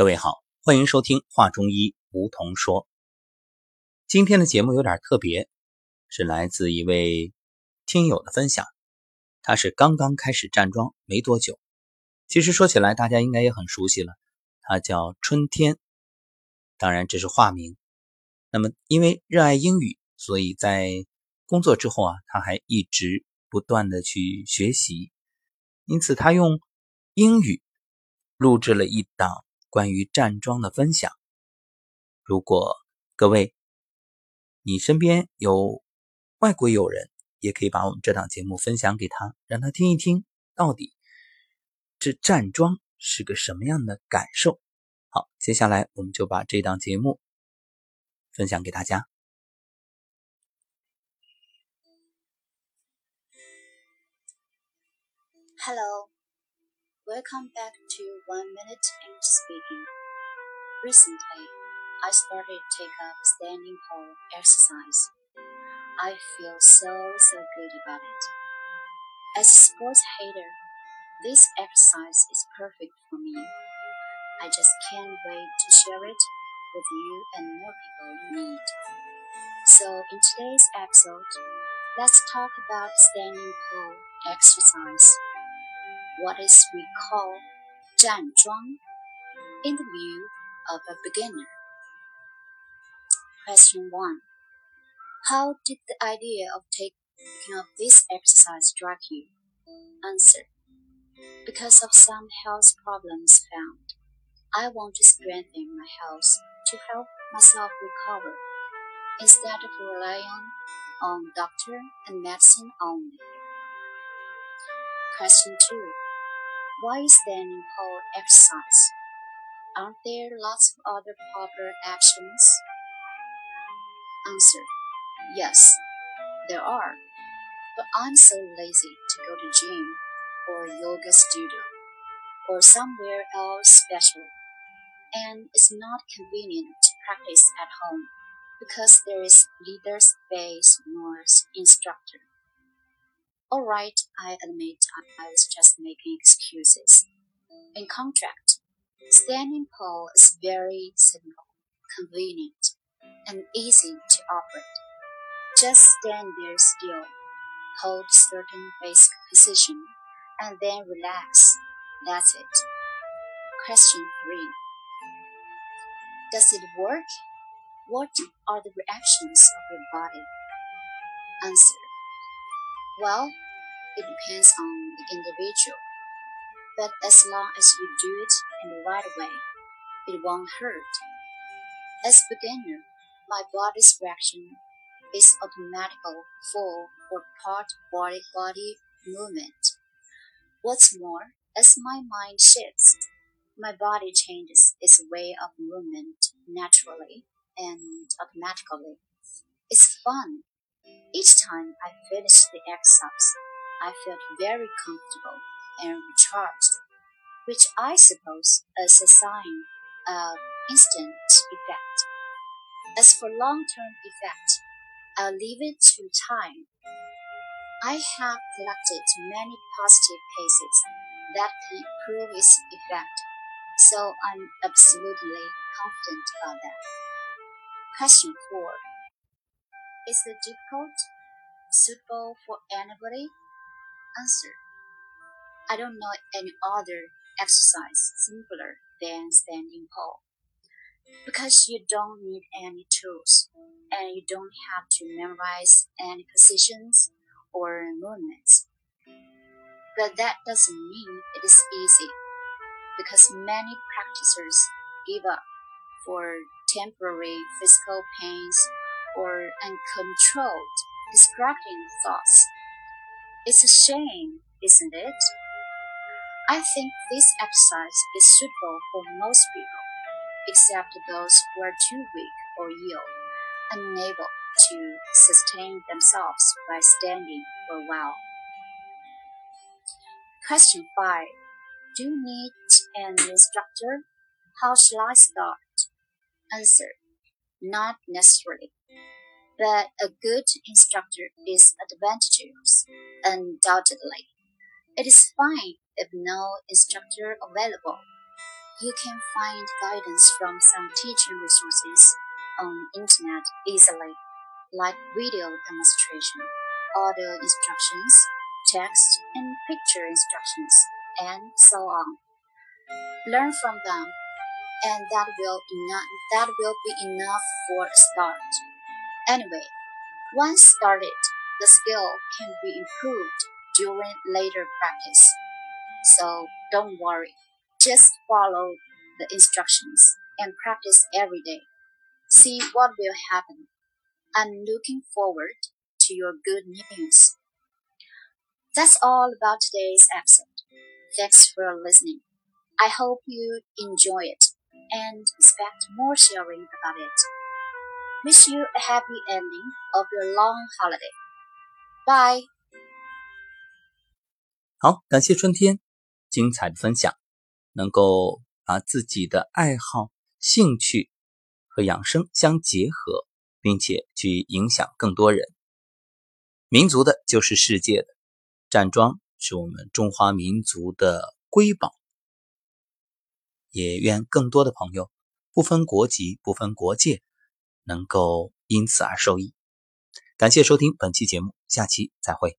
各位好，欢迎收听话中医梧桐说。今天的节目有点特别，是来自一位听友的分享。他是刚刚开始站桩没多久，其实说起来大家应该也很熟悉了，他叫春天，当然这是化名。那么因为热爱英语，所以在工作之后啊，他还一直不断的去学习，因此他用英语录制了一档。关于站桩的分享，如果各位你身边有外国友人，也可以把我们这档节目分享给他，让他听一听，到底这站桩是个什么样的感受。好，接下来我们就把这档节目分享给大家。Hello。Welcome back to One Minute English Speed. Recently, I started to take up standing pole exercise. I feel so, so good about it. As a sports hater, this exercise is perfect for me. I just can't wait to share it with you and more people in need. So in today's episode, let's talk about standing pole exercise what is we call 站桩 in the view of a beginner. Question 1. How did the idea of taking up this exercise strike you? Answer. Because of some health problems found. I want to strengthen my health to help myself recover instead of relying on doctor and medicine only. Question 2. Why is standing pole exercise? Aren't there lots of other popular actions? Answer. Yes, there are. But I'm so lazy to go to gym or yoga studio or somewhere else special. And it's not convenient to practice at home because there is neither space nor instructor. Alright, I admit I was just making excuses. In contrast, standing pole is very simple, convenient, and easy to operate. Just stand there still, hold certain basic position, and then relax. That's it. Question 3. Does it work? What are the reactions of your body? Answer. Well, it depends on the individual. But as long as you do it the right way, it won't hurt. As a beginner, my body's reaction is automatical full or part body body movement. What's more, as my mind shifts, my body changes its way of movement naturally and automatically. It's fun each time I finished the exercise, I felt very comfortable and recharged, which I suppose is a sign of instant effect. As for long-term effect, I'll leave it to time. I have collected many positive cases that can prove its effect, so I'm absolutely confident about that. Question 4. Is it difficult? Suitable for anybody? Answer. I don't know any other exercise simpler than standing pole. Because you don't need any tools and you don't have to memorize any positions or movements. But that doesn't mean it is easy because many practitioners give up for temporary physical pains or uncontrolled, distracting thoughts. It's a shame, isn't it? I think this exercise is suitable for most people, except those who are too weak or ill, unable to sustain themselves by standing for a while. Question 5. Do you need an instructor? How shall I start? Answer. Not necessarily but a good instructor is advantageous, undoubtedly. It is fine if no instructor available. you can find guidance from some teaching resources on internet easily, like video demonstration, audio instructions, text and picture instructions, and so on. Learn from them, and that will enough, that will be enough for a start. Anyway, once started, the skill can be improved during later practice. So don't worry, just follow the instructions and practice every day. See what will happen. I'm looking forward to your good news. That's all about today's episode. Thanks for listening. I hope you enjoy it and expect more sharing about it. Wish you a happy ending of your long holiday. Bye. 好，感谢春天 精彩的分享，能够把自己的爱好、兴趣和养生相结合，并且去影响更多人。民族的就是世界的，站桩是我们中华民族的瑰宝。也愿更多的朋友，不分国籍、不分国界，能够因此而受益。感谢收听本期节目，下期再会。